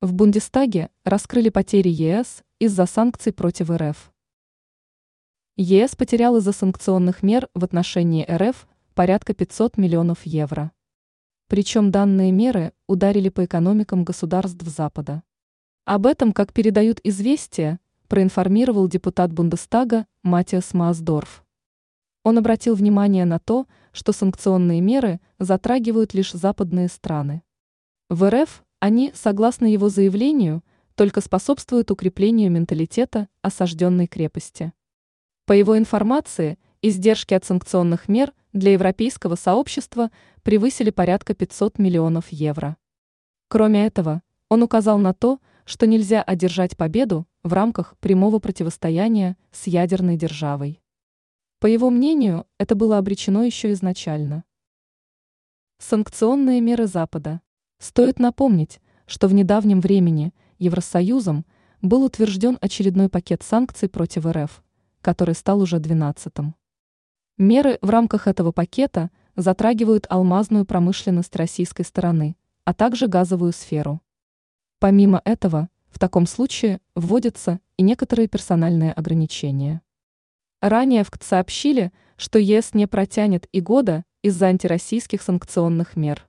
В Бундестаге раскрыли потери ЕС из-за санкций против РФ. ЕС потерял из-за санкционных мер в отношении РФ порядка 500 миллионов евро. Причем данные меры ударили по экономикам государств Запада. Об этом, как передают известия, проинформировал депутат Бундестага Матиас Маасдорф. Он обратил внимание на то, что санкционные меры затрагивают лишь западные страны. В РФ они, согласно его заявлению, только способствуют укреплению менталитета осажденной крепости. По его информации, издержки от санкционных мер для европейского сообщества превысили порядка 500 миллионов евро. Кроме этого, он указал на то, что нельзя одержать победу в рамках прямого противостояния с ядерной державой. По его мнению, это было обречено еще изначально. Санкционные меры Запада. Стоит напомнить, что в недавнем времени Евросоюзом был утвержден очередной пакет санкций против РФ, который стал уже 12-м. Меры в рамках этого пакета затрагивают алмазную промышленность российской стороны, а также газовую сферу. Помимо этого, в таком случае вводятся и некоторые персональные ограничения. Ранее в КТ сообщили, что ЕС не протянет и года из-за антироссийских санкционных мер.